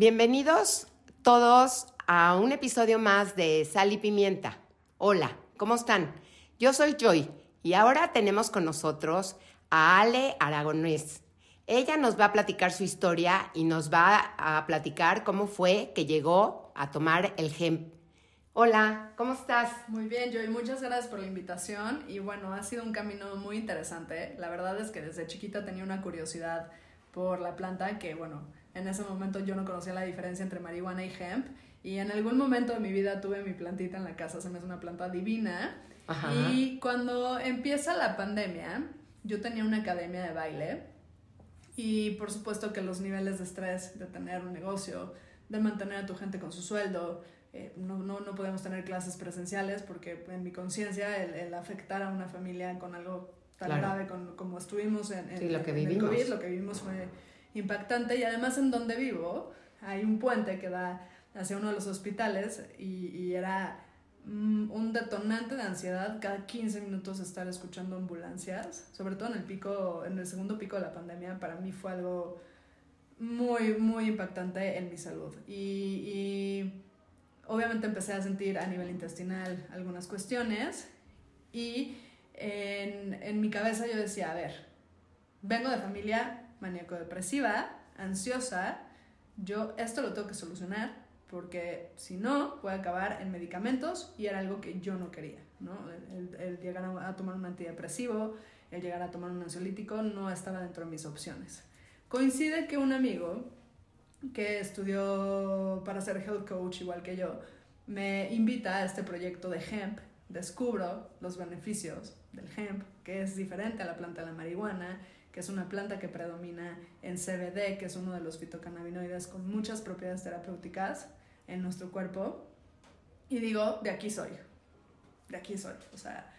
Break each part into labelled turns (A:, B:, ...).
A: Bienvenidos todos a un episodio más de Sal y Pimienta. Hola, ¿cómo están? Yo soy Joy y ahora tenemos con nosotros a Ale Aragonés. Ella nos va a platicar su historia y nos va a platicar cómo fue que llegó a tomar el hemp. Hola, ¿cómo estás?
B: Muy bien, Joy, muchas gracias por la invitación y bueno, ha sido un camino muy interesante. La verdad es que desde chiquita tenía una curiosidad por la planta que bueno, en ese momento yo no conocía la diferencia entre marihuana y hemp y en algún momento de mi vida tuve mi plantita en la casa, se me hace una planta divina. Y cuando empieza la pandemia, yo tenía una academia de baile y por supuesto que los niveles de estrés de tener un negocio, de mantener a tu gente con su sueldo, eh, no, no, no, podemos tener clases presenciales porque en mi conciencia el, el, afectar a una familia con algo tan grave con, como estuvimos en, en,
A: lo que
B: el COVID, lo que vivimos fue impactante y además en donde vivo hay un puente que da hacia uno de los hospitales y, era mm, un detonante de ansiedad cada 15 minutos estar escuchando ambulancias, sobre todo en el pico, en el segundo pico de la pandemia, para mí fue algo muy, muy impactante en mi salud. Y, y obviamente empecé a sentir a nivel intestinal algunas cuestiones y en, en mi cabeza yo decía, a ver, vengo de familia maníaco-depresiva, ansiosa, yo esto lo tengo que solucionar porque si no puede acabar en medicamentos y era algo que yo no quería, ¿no? El, llegar a, tomar un antidepresivo, el llegar a tomar un ansiolítico no estaba dentro de mis opciones. Coincide que un amigo que estudió para ser health coach igual que yo, me invita a este proyecto de hemp, descubro los beneficios del hemp, que es diferente a la planta de la marihuana, que es una planta que predomina en CBD, que es uno de los fitocannabinoides con muchas propiedades terapéuticas en nuestro cuerpo. Y digo, de aquí soy, de aquí soy. O sea,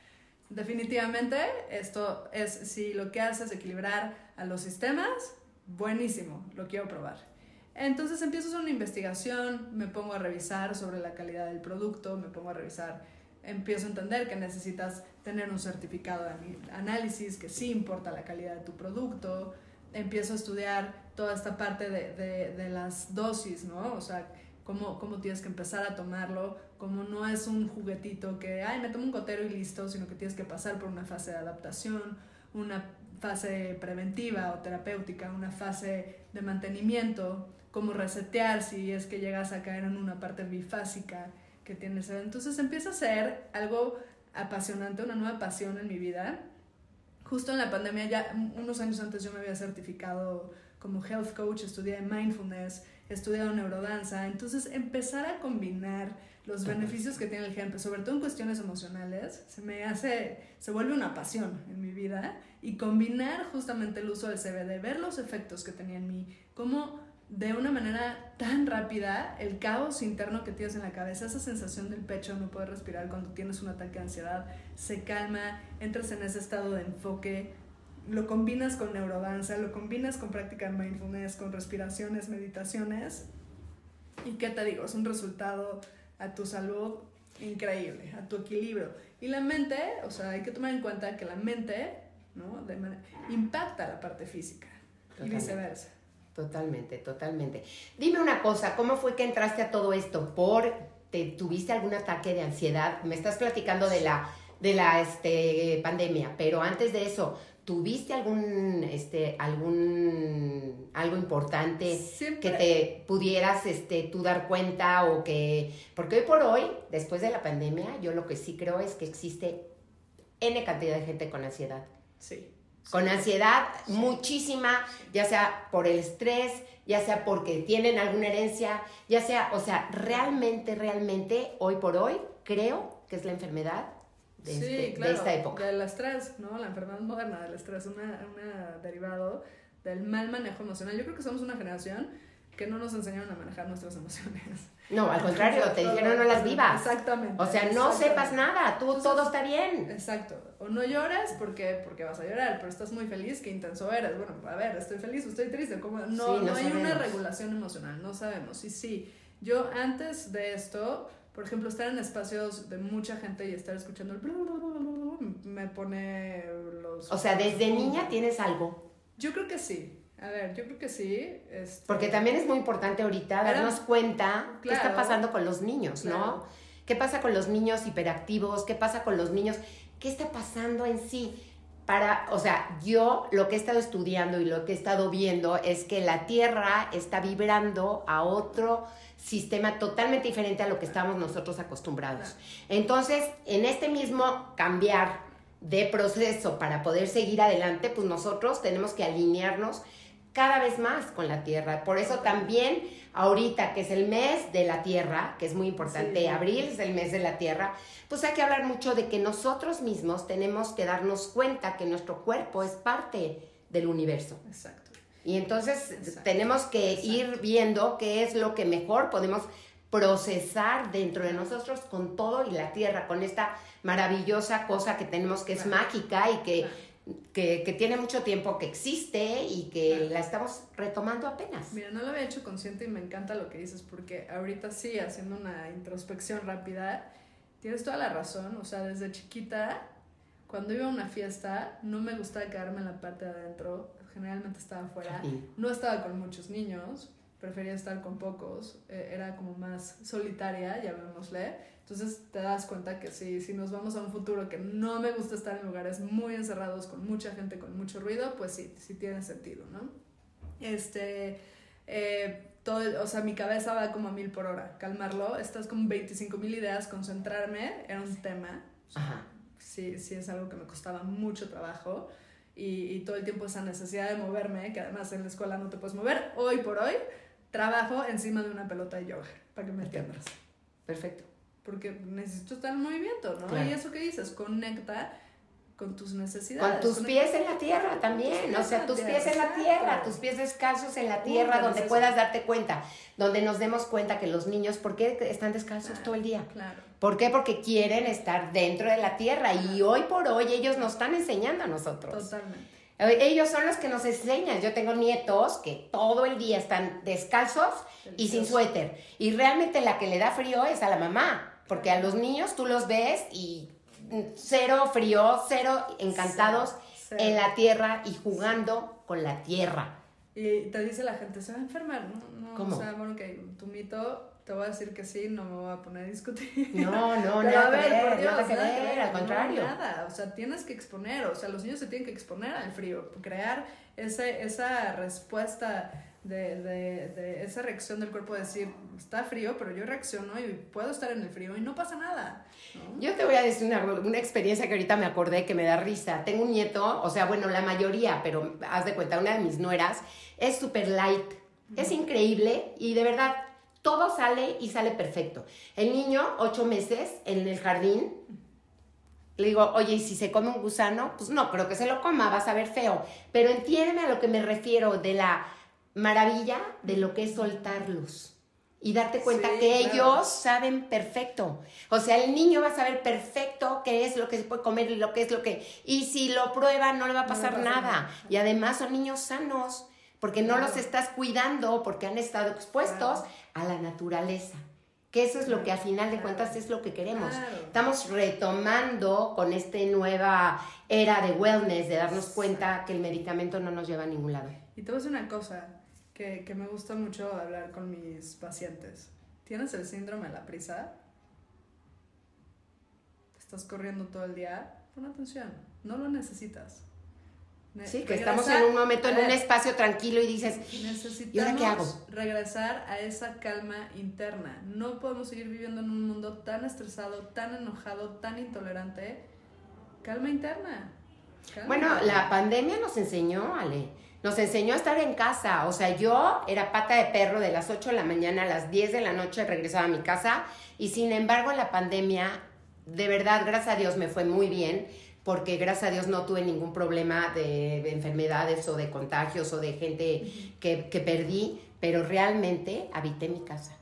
B: definitivamente esto es, si lo que hace es equilibrar a los sistemas, buenísimo, lo quiero probar. Entonces empiezo a una investigación, me pongo a revisar sobre la calidad del producto, me pongo a revisar empiezo a entender que necesitas tener un certificado de análisis, que sí importa la calidad de tu producto, empiezo a estudiar toda esta parte de, de, las dosis, ¿no? O sea, cómo, cómo, tienes que empezar a tomarlo, como no es un juguetito que, ay, me tomo un cotero y listo, sino que tienes que pasar por una fase de adaptación, una fase preventiva o terapéutica, una fase de mantenimiento, cómo resetear si es que llegas a caer en una parte bifásica que tienes. Entonces empieza a ser algo apasionante, una nueva pasión en mi vida. Justo en la pandemia, ya unos años antes yo me había certificado como health coach, estudié mindfulness, he estudiado neurodanza, entonces empezar a combinar los beneficios que tiene el hemp, sobre todo en cuestiones emocionales, se me hace, se vuelve una pasión en mi vida y combinar justamente el uso del CBD, ver los efectos que tenía en mí, cómo de una manera tan rápida el caos interno que tienes en la cabeza, esa sensación del pecho, no poder respirar cuando tienes un ataque de ansiedad, se calma, entras en ese estado de enfoque, lo combinas con neurodanza, lo combinas con práctica de mindfulness, con respiraciones, meditaciones. ¿Y qué te digo? Es un resultado a tu salud increíble, a tu equilibrio. Y la mente, o sea, hay que tomar en cuenta que la mente, ¿no? impacta la parte física y viceversa.
A: Totalmente, totalmente. Dime una cosa, ¿cómo fue que entraste a todo esto? ¿Por te tuviste algún ataque de ansiedad? Me estás platicando de la de la este, pandemia, pero antes de eso, ¿tuviste algún este algún algo importante que te pudieras este tú dar cuenta o que porque hoy por hoy, después de la pandemia, yo lo que sí creo es que existe n cantidad de gente con ansiedad.
B: Sí
A: con ansiedad muchísima, ya sea por el estrés, ya sea porque tienen alguna herencia, ya sea, o sea, realmente, realmente, hoy por hoy, creo que es la enfermedad de, este, de esta época.
B: Del estrés, ¿no? La enfermedad moderna del estrés, una, una derivado del mal manejo emocional. Yo creo que somos una generación que no nos enseñaron a manejar nuestras emociones.
A: No, al contrario, te dijeron no las vivas.
B: Exactamente.
A: O sea, no sepas nada, tú todo está bien.
B: Exacto. O no llores porque, porque vas a llorar, pero estás muy feliz, qué intenso eres. Bueno, a ver, estoy feliz, estoy triste. ¿Cómo? No, no, hay una regulación emocional, no sabemos. Y sí, yo antes de esto, por ejemplo, estar en espacios de mucha gente y estar escuchando el me pone los...
A: O sea, desde niña tienes algo.
B: Yo creo que sí A ver, yo creo que sí. Este...
A: Porque también es muy importante ahorita darnos cuenta qué está pasando con los niños, ¿no? ¿Qué pasa con los niños hiperactivos? ¿Qué pasa con los niños? ¿Qué está pasando en sí? Para, o sea, yo lo que he estado estudiando y lo que he estado viendo es que la Tierra está vibrando a otro sistema totalmente diferente a lo que estamos nosotros acostumbrados. Entonces, en este mismo cambiar de proceso para poder seguir adelante, pues nosotros tenemos que alinearnos cada vez más con la tierra. Por eso también ahorita, que es el mes de la tierra, que es muy importante, abril es el mes de la tierra, pues hay que hablar mucho de que nosotros mismos tenemos que darnos cuenta que nuestro cuerpo es parte del universo.
B: Exacto.
A: Y entonces tenemos que ir viendo qué es lo que mejor podemos procesar dentro de nosotros con todo y la tierra, con esta maravillosa cosa que tenemos que es mágica y que que, tiene mucho tiempo que existe y que la estamos retomando apenas.
B: Mira, no lo había hecho consciente y me encanta lo que dices porque ahorita sí, haciendo una introspección rápida, tienes toda la razón, o sea, desde chiquita, cuando iba a una fiesta, no me gustaba quedarme en la parte de adentro, generalmente estaba afuera, no estaba con muchos niños, prefería estar con pocos, eh, era como más solitaria, llamémosle, entonces te das cuenta que si, si nos vamos a un futuro que no me gusta estar en lugares muy encerrados con mucha gente, con mucho ruido, pues sí, sí tiene sentido, ¿no? Este, eh, todo, o sea, mi cabeza va como a mil por hora. Calmarlo, estás con 25 mil ideas, concentrarme era un tema. Ajá. Sí, sí es algo que me costaba mucho trabajo. Y, y, todo el tiempo esa necesidad de moverme, que además en la escuela no te puedes mover, hoy por hoy trabajo encima de una pelota de yoga, para que me entiendas.
A: Perfecto
B: porque necesito estar en movimiento, ¿no? Y eso que dices, conecta con tus necesidades.
A: Con tus pies en la tierra también, o sea, tus pies en la tierra, tus pies descalzos en la tierra, donde puedas darte cuenta, donde nos demos cuenta que los niños, ¿por qué están descalzos todo el día?
B: Claro.
A: ¿Por qué? Porque quieren estar dentro de la tierra y hoy por hoy ellos nos están enseñando a nosotros.
B: Totalmente.
A: Ellos son los que nos enseñan. Yo tengo nietos que todo el día están descalzos y sin suéter. Y realmente la que le da frío es a la mamá. Porque a los niños tú los ves y cero frío, cero encantados en la tierra y jugando con la tierra.
B: Y te dice la gente, se va a enfermar, ¿no? ¿Cómo? O sea, bueno, que tu mito, te voy a decir que sí, no me voy a poner a discutir.
A: No, no, nada a ver, por Dios, nada que ver, al contrario.
B: nada, o sea, tienes que exponer, o sea, los niños se tienen que exponer al frío, crear ese, esa respuesta de, de, de, esa reacción del cuerpo de decir, está frío, pero yo reacciono y puedo estar en el frío y no pasa nada.
A: Yo te voy a decir una, una, experiencia que ahorita me acordé que me da risa. Tengo un nieto, o sea, bueno, la mayoría, pero haz de cuenta, una de mis nueras es super light, es increíble y de verdad todo sale y sale perfecto. El niño, ocho meses, en el jardín, le digo, oye, ¿y si se come un gusano? Pues no, creo que se lo coma, vas a ver feo. Pero entiéndeme a lo que me refiero de la maravilla de lo que es soltarlos y darte cuenta que ellos saben perfecto. O sea, el niño va a saber perfecto qué es lo que se puede comer y lo que es lo que... Y si lo prueba no le va a pasar nada. Y además son niños sanos, porque no los estás cuidando, porque han estado expuestos a la naturaleza. Que eso es lo que a final de cuentas es lo que queremos. Estamos retomando con esta nueva era de wellness, de darnos cuenta que el medicamento no nos lleva a ningún lado.
B: Y te voy a decir una cosa, que, me gusta mucho hablar con mis pacientes. ¿Tienes el síndrome de la prisa? ¿Estás corriendo todo el día? Pon atención, no lo necesitas.
A: Sí, que estamos en un momento, en un espacio tranquilo y dices,
B: necesitamos ¿y ahora qué hago? regresar a esa calma interna. No podemos seguir viviendo en un mundo tan estresado, tan enojado, tan intolerante. Calma interna.
A: bueno, la pandemia nos enseñó, Ale nos enseñó a estar en casa. O sea, yo era pata de perro de las 8 de la mañana a las 10 de la noche regresaba a mi casa y sin embargo la pandemia, de verdad, gracias a Dios me fue muy bien porque gracias a Dios no tuve ningún problema de, enfermedades o de contagios o de gente que, que perdí, pero realmente habité mi casa.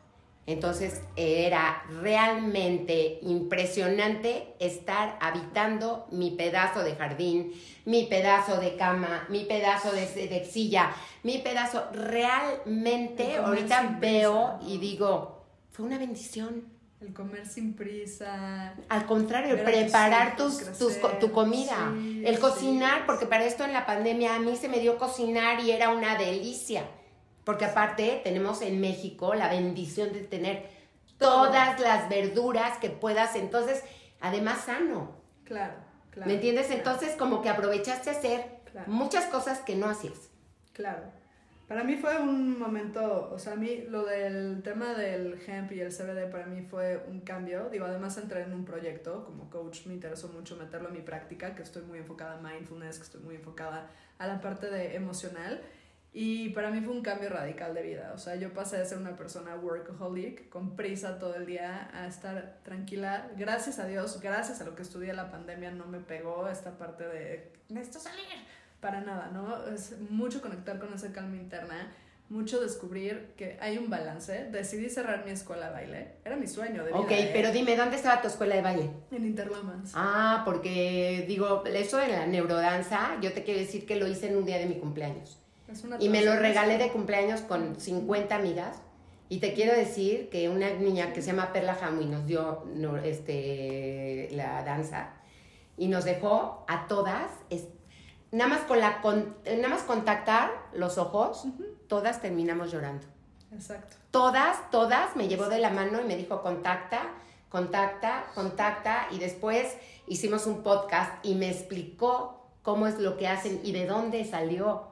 A: Entonces era realmente impresionante estar habitando mi pedazo de jardín, mi pedazo de cama, mi pedazo de, de silla, mi pedazo. Realmente ahorita veo y digo, fue una bendición.
B: El comer sin prisa.
A: Al contrario, preparar tus, tus, tu comida.
B: Sí,
A: el
B: sí,
A: cocinar, porque para esto en la pandemia a mí se me dio cocinar y era una delicia. Porque aparte tenemos en México la bendición de tener
B: Todo.
A: todas las verduras que puedas. Entonces, además sano.
B: Claro, claro.
A: ¿Me entiendes?
B: claro,
A: Entonces, como que aprovechaste a hacer
B: Claro.
A: muchas cosas que no hacías.
B: Claro. Para mí fue un momento, o sea, a mí lo del tema del hemp y el CBD para mí fue un cambio. Digo, además entré en un proyecto como coach, me interesó mucho meterlo en mi práctica, que estoy muy enfocada a mindfulness, que estoy muy enfocada a la parte de emocional. Y para mí fue un cambio radical de vida. O sea, yo pasé de ser una persona workaholic, con prisa todo el día, a estar tranquila. Gracias a Dios, gracias a lo que estudié la pandemia, no me pegó esta parte de necesito salir. Para nada, ¿no? Es mucho conectar con esa calma interna, mucho descubrir que hay un balance. Decidí cerrar mi escuela de baile. Era mi sueño de vida.
A: Ok,
B: ¿eh?
A: pero dime, ¿dónde estaba tu escuela de baile?
B: En Interlomas.
A: Ah, porque digo, eso de la neurodanza, yo te quiero decir que lo hice en un día de mi cumpleaños.
B: Es una
A: Y me lo regalé de cumpleaños con 50 amigas. Y te quiero decir que una niña que se llama Perla Jamu y nos dio este, la danza y nos dejó a todas, nada, más con la, con- nada más contactar los ojos, todas terminamos llorando.
B: Exacto.
A: Todas, todas me llevó de la mano y me dijo contacta, contacta, contacta y después hicimos un podcast y me explicó cómo es lo que hacen y de dónde salió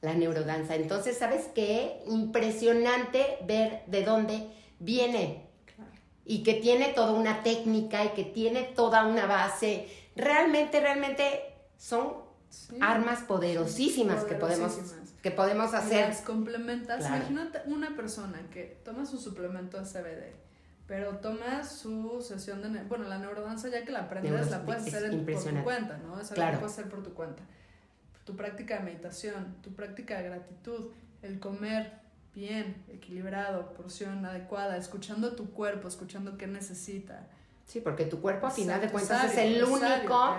A: la neurodanza. Entonces, ¿sabes qué? Impresionante ver de dónde viene
B: Claro.
A: y que tiene toda una técnica y que tiene toda una base. Realmente, realmente son
B: Sí.
A: armas poderosísimas que podemos, que podemos hacer.
B: Las complementas.
A: Claro.
B: Imagínate una persona que toma su suplemento de CBD, pero toma su sesión de. Bueno, la neurodanza, ya que la aprendes,
A: Neuros-
B: la puedes
A: es
B: hacer en- por tu cuenta, ¿no? Es algo
A: Claro.
B: que puedes hacer por tu cuenta. Tu práctica de meditación, tu práctica de gratitud, el comer bien, equilibrado, porción adecuada, escuchando tu cuerpo, escuchando qué necesita.
A: Sí, porque tu cuerpo a final de cuentas es el único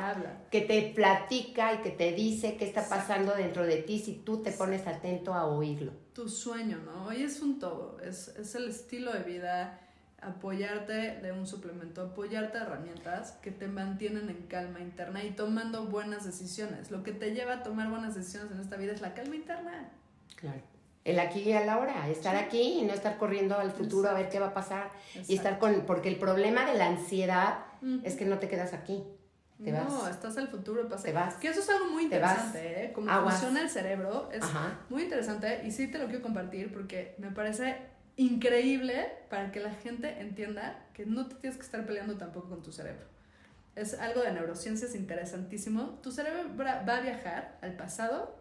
B: que
A: te platica y que te dice qué está
B: Exacto.
A: pasando dentro de ti si tú te pones atento a oírlo.
B: tu sueño, ¿no? Hoy es un todo, es, es el estilo de vida, apoyarte de un suplemento, apoyarte de herramientas que te mantienen en calma interna y tomando buenas decisiones. Lo que te lleva a tomar buenas decisiones en esta vida es la calma interna.
A: Claro. El aquí y a la hora, estar
B: Sí.
A: aquí y no estar corriendo al futuro a ver qué va a pasar. Y
B: Exacto.
A: estar con, porque el problema de la ansiedad
B: Ujú.
A: es que no te quedas aquí. te
B: no,
A: vas.
B: estás al futuro, pasa.
A: Te vas.
B: Que eso es algo muy interesante, ¿eh? Cómo
A: Aguas.
B: funciona el cerebro es
A: Ajá.
B: muy interesante y sí te lo quiero compartir porque me parece increíble para que la gente entienda que no te tienes que estar peleando tampoco con tu cerebro. Es algo de neurociencias interesantísimo. Tu cerebro va a viajar al pasado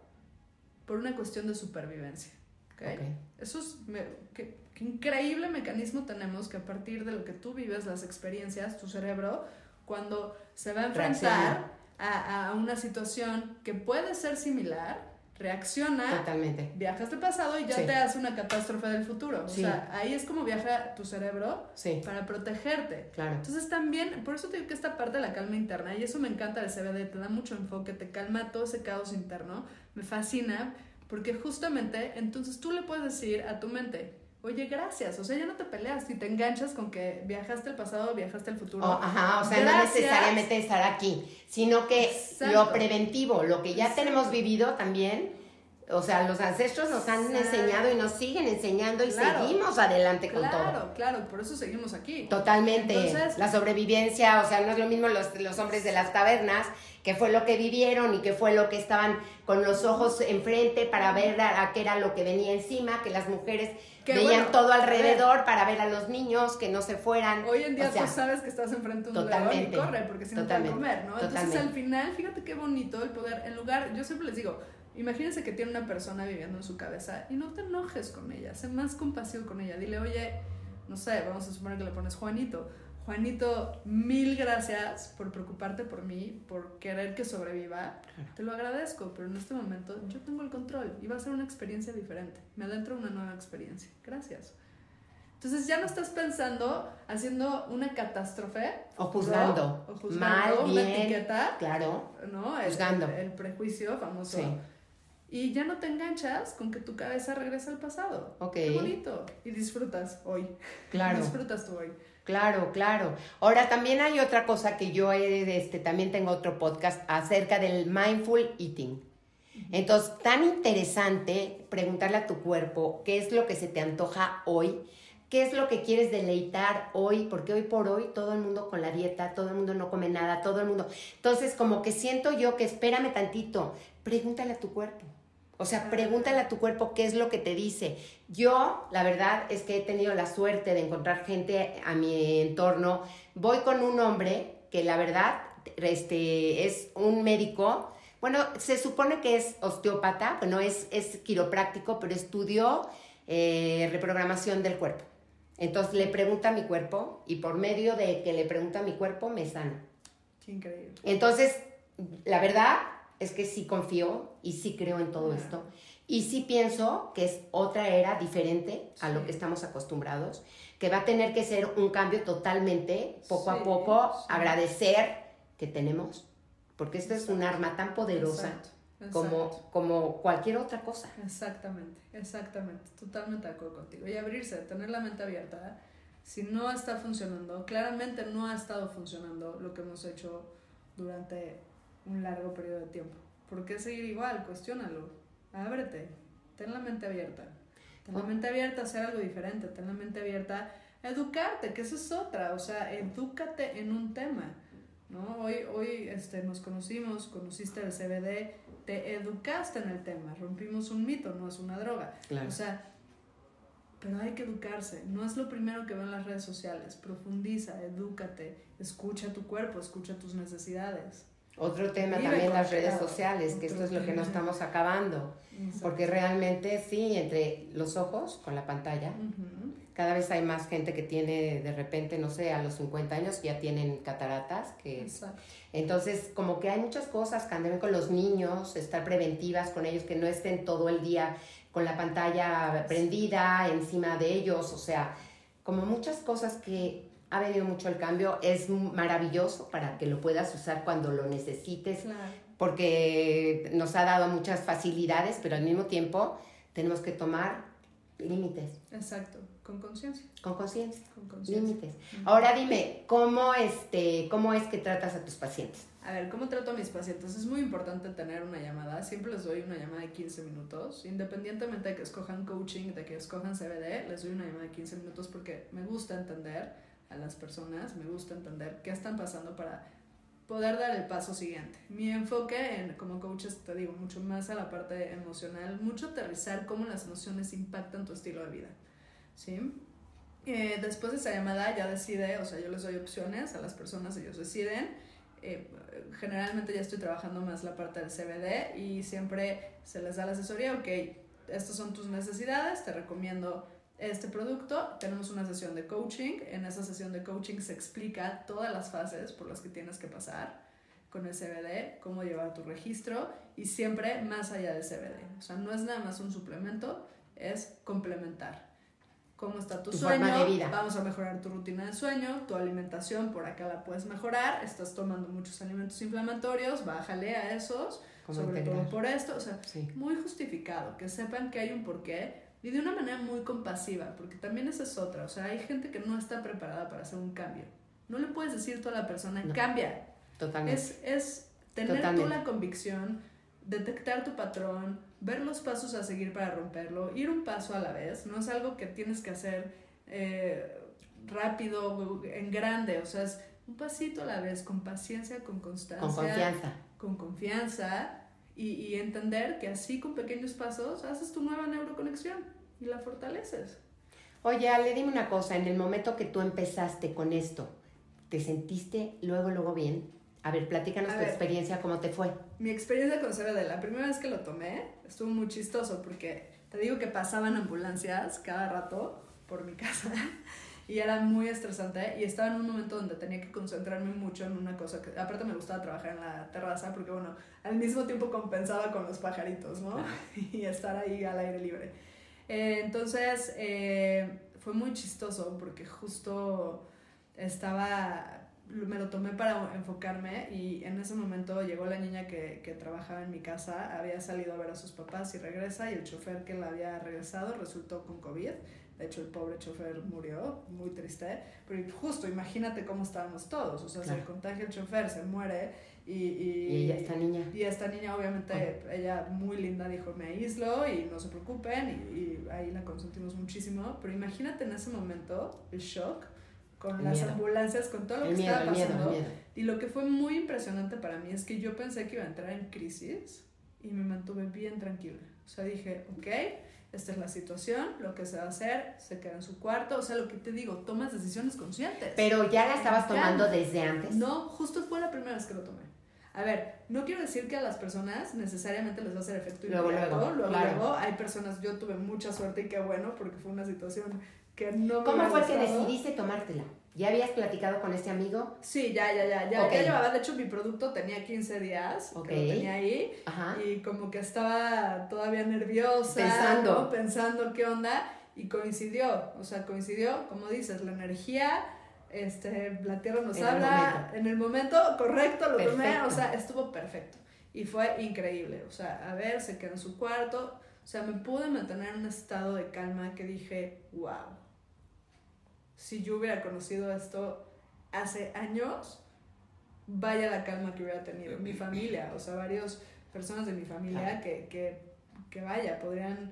B: por una cuestión de supervivencia. ¿Ok?
A: Ok.
B: Eso es, me- qué, qué increíble mecanismo tenemos que a partir de lo que tú vives, las experiencias, tu cerebro, cuando se va a enfrentar a, a una situación que puede ser similar, reacciona,
A: Totalmente.
B: viajas al pasado y ya
A: Sí.
B: te hace una catástrofe del futuro. O sea, ahí es como viaja tu cerebro
A: Sí,
B: para protegerte.
A: claro.
B: Entonces también, por eso te digo que esta parte de la calma interna, y eso me encanta del CBD, te da mucho enfoque, te calma todo ese caos interno, me fascina, porque justamente entonces tú le puedes decir a tu mente, oye, gracias, o sea, ya no te peleas y te enganchas con que viajaste al pasado, viajaste al futuro.
A: O- ajá, o sea, no
B: Gracias.
A: necesariamente estar aquí, sino que
B: Exacto.
A: lo preventivo, lo que ya
B: Exacto.
A: tenemos vivido también, o sea, los ancestros nos han
B: Exacto.
A: enseñado y nos siguen enseñando y
B: Claro.
A: seguimos adelante con todo.
B: Claro, claro, por eso seguimos aquí.
A: Totalmente.
B: Entonces-
A: la sobrevivencia, o sea, no es lo mismo los, los hombres de las tabernas, que fue lo que vivieron y que fue lo que estaban con los ojos enfrente para ver a, a qué era lo que venía encima, que las mujeres
B: Que
A: veían
B: bueno,
A: todo alrededor para ver a los niños que no se fueran.
B: Hoy en día
A: O sea,
B: tú sabes que estás enfrente de un león y corre, porque si no te comer, ¿no? Entonces
A: totalmente.
B: al final, fíjate qué bonito el poder, en lugar, yo siempre les digo, imagínense que tiene una persona viviendo en su cabeza y no te enojes con ella, sé más compasivo con ella, dile, oye, no sé, vamos a suponer que le pones Juanito. Juanito, mil gracias por preocuparte por mí, por querer que sobreviva. Te lo agradezco, pero en este momento yo tengo el control y va a ser una experiencia diferente. Me adentro en una nueva experiencia. Gracias. Entonces ya no estás pensando haciendo una catástrofe
A: O juzgando.
B: o juzgando
A: Mal,
B: una
A: bien.
B: etiqueta,
A: Claro.
B: ¿no? El,
A: Juzgando.
B: el- el prejuicio famoso.
A: Sí.
B: y ya no te enganchas con que tu cabeza regresa al pasado.
A: Ok.
B: Qué bonito. Y disfrutas hoy.
A: Claro.
B: disfrutas tú hoy.
A: Claro, claro. Ahora también hay otra cosa que yo he, este, también tengo otro podcast acerca del mindful eating. Entonces, tan interesante preguntarle a tu cuerpo qué es lo que se te antoja hoy, qué es lo que quieres deleitar hoy, porque hoy por hoy todo el mundo con la dieta, todo el mundo no come nada, todo el mundo. Entonces, como que siento yo que espérame tantito, pregúntale a tu cuerpo. O sea, pregúntale a tu cuerpo qué es lo que te dice. Yo, la verdad, es que he tenido la suerte de encontrar gente a mi entorno. Voy con un hombre que la verdad este, es un médico. Bueno, se supone que es osteópata, bueno, es, es quiropráctico, pero estudió eh, reprogramación del cuerpo. Entonces le pregunta a mi cuerpo y por medio de que le pregunta a mi cuerpo me sana.
B: Qué increíble.
A: Entonces, la verdad, es que sí confío y sí creo en todo esto. Y sí pienso que es otra era diferente a lo que estamos acostumbrados, que va a tener que ser un cambio totalmente, poco a poco, agradecer que tenemos, porque esto es un arma tan poderosa Como, como cualquier otra cosa.
B: Exactamente, exactamente, totalmente de acuerdo contigo. Y abrirse, tener la mente abierta. Si no está funcionando, claramente no ha estado funcionando lo que hemos hecho durante un largo periodo de tiempo. ¿Por qué seguir igual? Cuestiónalo. Ábrete. Ten la mente abierta. Ten la mente abierta a hacer algo diferente. Ten la mente abierta a educarte, que esa es otra. O sea, edúcate en un tema. ¿no? Hoy, hoy este, nos conocimos, conociste el CBD, te educaste en el tema. Rompimos un mito, no es una droga. O sea, pero hay que educarse. No es lo primero que ven las redes sociales. Profundiza, edúcate, escucha tu cuerpo, escucha tus necesidades.
A: Otro tema también las redes sociales, que esto es lo que no estamos acabando. Porque realmente sí, entre los ojos con la pantalla, cada vez hay más gente que tiene de repente, no sé, a los 50 años ya tienen cataratas. Que, entonces, como que hay muchas cosas que anden con los niños, estar preventivas con ellos, que no estén todo el día con la pantalla prendida encima de ellos, o sea, como muchas cosas que ha venido mucho el cambio, es maravilloso para que lo puedas usar cuando lo necesites, porque nos ha dado muchas facilidades, pero al mismo tiempo tenemos que tomar límites.
B: Exacto, con conciencia.
A: Con conciencia. Límites. Ahora dime, ¿cómo, este, ¿cómo es que tratas a tus pacientes?
B: A ver, ¿cómo trato a mis pacientes? Es muy importante tener una llamada. Siempre les doy una llamada de 15 minutos. Independientemente de que escojan coaching, de que escojan CBD, les doy una llamada de 15 minutos porque me gusta entender a las personas, me gusta entender qué están pasando para poder dar el paso siguiente. Mi enfoque en, como coach es, te digo, mucho más a la parte emocional, mucho aterrizar cómo las emociones impactan tu estilo de vida. ¿Sí? Eh, después de esa llamada ya decide, o sea, yo les doy opciones a las personas, ellos deciden. Eh, generalmente ya estoy trabajando más la parte del CBD y siempre se les da la asesoría, ok, estas son tus necesidades, te recomiendo este producto, tenemos una sesión de coaching. En esa sesión de coaching se explica todas las fases por las que tienes que pasar con el CBD, cómo llevar tu registro y siempre más allá del CBD. O sea, no es nada más un suplemento, es complementar. ¿Cómo está tu, sueño? de vida. Vamos a mejorar tu rutina de sueño, tu alimentación, por acá la puedes mejorar. Estás tomando muchos alimentos inflamatorios, bájale a esos, sobre todo por esto. O sea, muy justificado, que sepan que hay un porqué y de una manera muy compasiva, porque también esa es otra. O sea, hay gente que no está preparada para hacer un cambio. No le puedes decir tú a la persona, cambia. Totalmente. Es, es tener tú la convicción, detectar tu patrón, ver los pasos a seguir para romperlo, ir un paso a la vez. No es algo que tienes que hacer eh, rápido, en grande. O sea, es un pasito a la vez, con paciencia, con constancia.
A: Con confianza.
B: Con confianza y, y, entender que así con pequeños pasos haces tu nueva neuroconexión y la fortaleces.
A: Oye, Ale, dime una cosa, en el momento que tú empezaste con esto, ¿te sentiste luego, luego bien? A ver, platícanos tu experiencia, ¿cómo te fue?
B: Mi experiencia con CBD, la primera vez que lo tomé, estuvo muy chistoso porque te digo que pasaban ambulancias cada rato por mi casa y era muy estresante y estaba en un momento donde tenía que concentrarme mucho en una cosa que aparte me gustaba trabajar en la terraza porque bueno, al mismo tiempo compensaba con los pajaritos, ¿no? y estar ahí al aire libre. Eh, entonces eh, fue muy chistoso porque justo estaba me lo tomé para enfocarme y en ese momento llegó la niña que, que, trabajaba en mi casa, había salido a ver a sus papás y regresa y el chofer que la había regresado resultó con COVID. De hecho, el pobre chofer murió, muy triste. Pero justo, imagínate cómo estábamos todos. O sea, se contagia el chofer, se muere y... Y,
A: y ella, esta niña.
B: Y esta niña, obviamente, ella muy linda dijo, me aíslo y no se preocupen. Y, y ahí la consentimos muchísimo. Pero imagínate en ese momento el shock con las ambulancias, con todo lo que estaba pasando. y lo que fue muy impresionante para mí es que yo pensé que iba a entrar en crisis y me mantuve bien tranquila. O sea, dije, ok, esta es la situación, lo que se va a hacer, se queda en su cuarto, o sea, lo que te digo, tomas decisiones conscientes.
A: Pero ya la estabas tomando desde antes.
B: No, justo fue la primera vez que lo tomé. A ver, no quiero decir que a las personas necesariamente les va a hacer efecto
A: luego,
B: luego,
A: luego,
B: luego, hay personas, yo tuve mucha suerte y qué bueno porque fue una situación que no
A: ¿Cómo fue que decidiste tomártela? ¿Ya habías platicado con este amigo?
B: Sí, ya, ya, ya. Ya, ya llevaba, de hecho, mi producto tenía 15 días que lo tenía ahí. Ajá. Y como que estaba todavía nerviosa. Pensando. Pensando qué onda. Y coincidió. O sea, coincidió, como dices, la energía. Este, la tierra nos habla en el momento correcto, lo tomé, o sea, estuvo perfecto. Y fue increíble. O sea, a ver, se quedó en su cuarto. O sea, me pude mantener en un estado de calma que dije, wow si yo hubiera conocido esto hace años, vaya la calma que hubiera tenido mi familia, o sea, varias personas de mi familia que, que, que vaya, podrían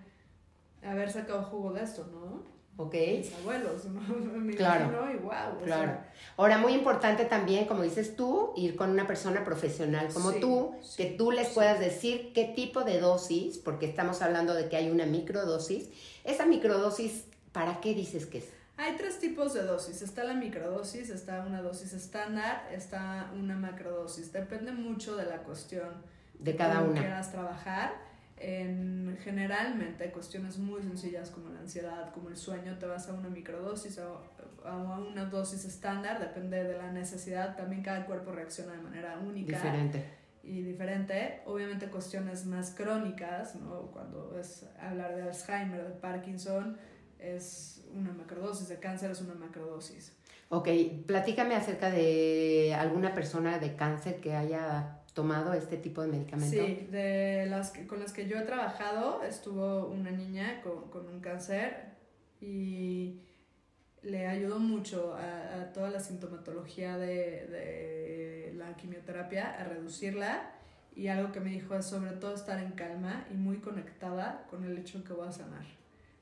B: haber sacado jugo de esto, ¿no?
A: Ok.
B: Mis abuelos, ¿no? Mi
A: claro.
B: y wow.
A: Claro. Ahora, muy importante también, como dices tú, ir con una persona profesional como tú, que tú les puedas decir qué tipo de dosis, porque estamos hablando de que hay una microdosis. Esa microdosis, ¿para qué dices que es?
B: Hay tres tipos de dosis. Está la microdosis, está una dosis estándar, está una macrodosis. Depende mucho de la cuestión
A: de cada una.
B: quieras trabajar. En, generalmente, cuestiones muy sencillas como la ansiedad, como el sueño, te vas a una microdosis o a una dosis estándar, depende de la necesidad. También cada cuerpo reacciona de manera única.
A: Diferente.
B: Y diferente. Obviamente, cuestiones más crónicas, ¿no? Cuando es hablar de Alzheimer, de Parkinson, es una macrodosis, de cáncer es una macrodosis.
A: Ok, platícame acerca de alguna persona de cáncer que haya tomado este tipo de medicamento.
B: Sí, de las con las que yo he trabajado, estuvo una niña con, un cáncer y le ayudó mucho a, toda la sintomatología de, de, la quimioterapia, a reducirla. Y algo que me dijo es sobre todo estar en calma y muy conectada con el hecho que voy a sanar.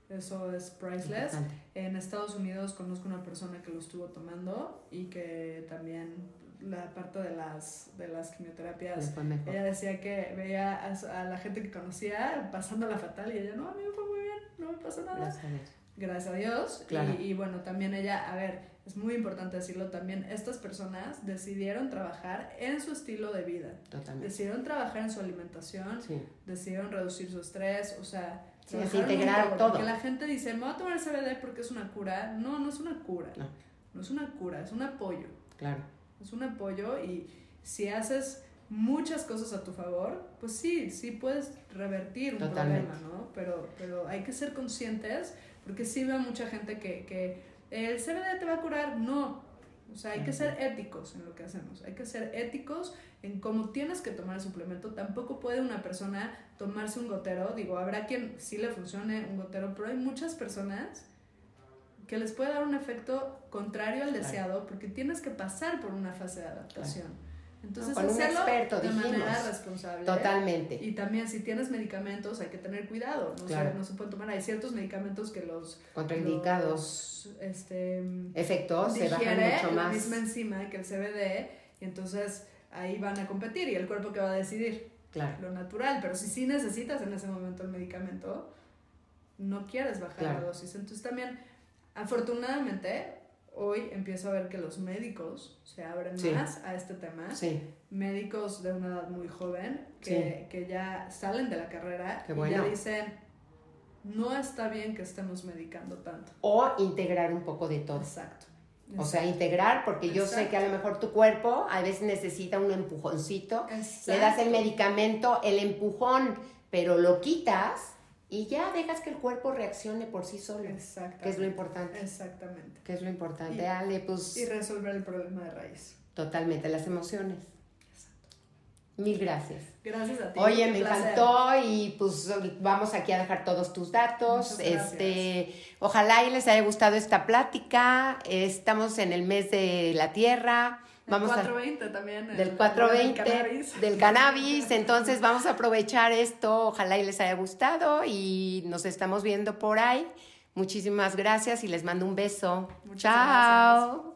B: Eso es priceless. En Estados Unidos conozco una persona que lo estuvo tomando y que también la parte de las, de las quimioterapias, ella decía que veía a, la gente que conocía pasando la fatal y ella, no, a mí me fue muy bien, no me pasó nada. Gracias a Dios. Gracias a Dios. Y, y, bueno, también ella, a ver, es muy importante decirlo también, estas personas decidieron trabajar en su estilo de vida.
A: Totalmente.
B: Decidieron trabajar en su alimentación, decidieron reducir su estrés, o sea,
A: Sí, integrar todo.
B: Porque la gente dice, me voy a tomar CBD porque es una cura. No, no es una cura. No. No es una cura, es un apoyo.
A: Claro.
B: Es un apoyo y si haces muchas cosas a tu favor, pues sí, sí puedes revertir un problema, ¿no? Pero, pero hay que ser conscientes porque sí veo mucha gente que, que el CBD te va a curar. No, o sea, hay que ser éticos en lo que hacemos. Hay que ser éticos en cómo tienes que tomar el suplemento. Tampoco puede una persona tomarse un gotero. Digo, habrá quien sí le funcione un gotero, pero hay muchas personas que les puede dar un efecto contrario al deseado porque tienes que pasar por una fase de adaptación. Entonces,
A: con un experto,
B: de manera responsable.
A: Totalmente.
B: Y también si tienes medicamentos hay que tener cuidado. No, se, no se pueden tomar. Hay ciertos medicamentos que los...
A: Contraindicados.
B: este,
A: Efectos se bajan mucho más.
B: la misma enzima que el CBD y entonces ahí van a competir y el cuerpo que va a decidir.
A: Claro.
B: Lo natural. Pero si sí necesitas en ese momento el medicamento, no quieres bajar la dosis. Entonces también, afortunadamente, hoy empiezo a ver que los médicos se abren más a este tema.
A: Sí.
B: Médicos de una edad muy joven que, que ya salen de la carrera y ya dicen, no está bien que estemos medicando tanto.
A: O integrar un poco de todo.
B: Exacto.
A: O sea, integrar, porque yo sé que a lo mejor tu cuerpo a veces necesita un empujoncito, le das el medicamento, el empujón, pero lo quitas y ya dejas que el cuerpo reaccione por sí solo.
B: Exactamente.
A: Que es lo importante.
B: Exactamente.
A: Que es lo importante.
B: Y-
A: Ale, pues
B: Y resolver el problema de raíz.
A: totalmente, las emociones. Mil gracias.
B: Gracias a ti.
A: Oye, me
B: placer.
A: encantó y pues vamos aquí a dejar todos tus datos. Este, ojalá y les haya gustado esta plática. Estamos en el mes de la tierra. Vamos
B: el
A: a
B: 420 también. el-
A: del
B: el
A: 420
B: del cannabis.
A: del cannabis. Entonces vamos a aprovechar esto. Ojalá y les haya gustado y nos estamos viendo por ahí. Muchísimas gracias y les mando un beso.
B: Muchas
A: Chao.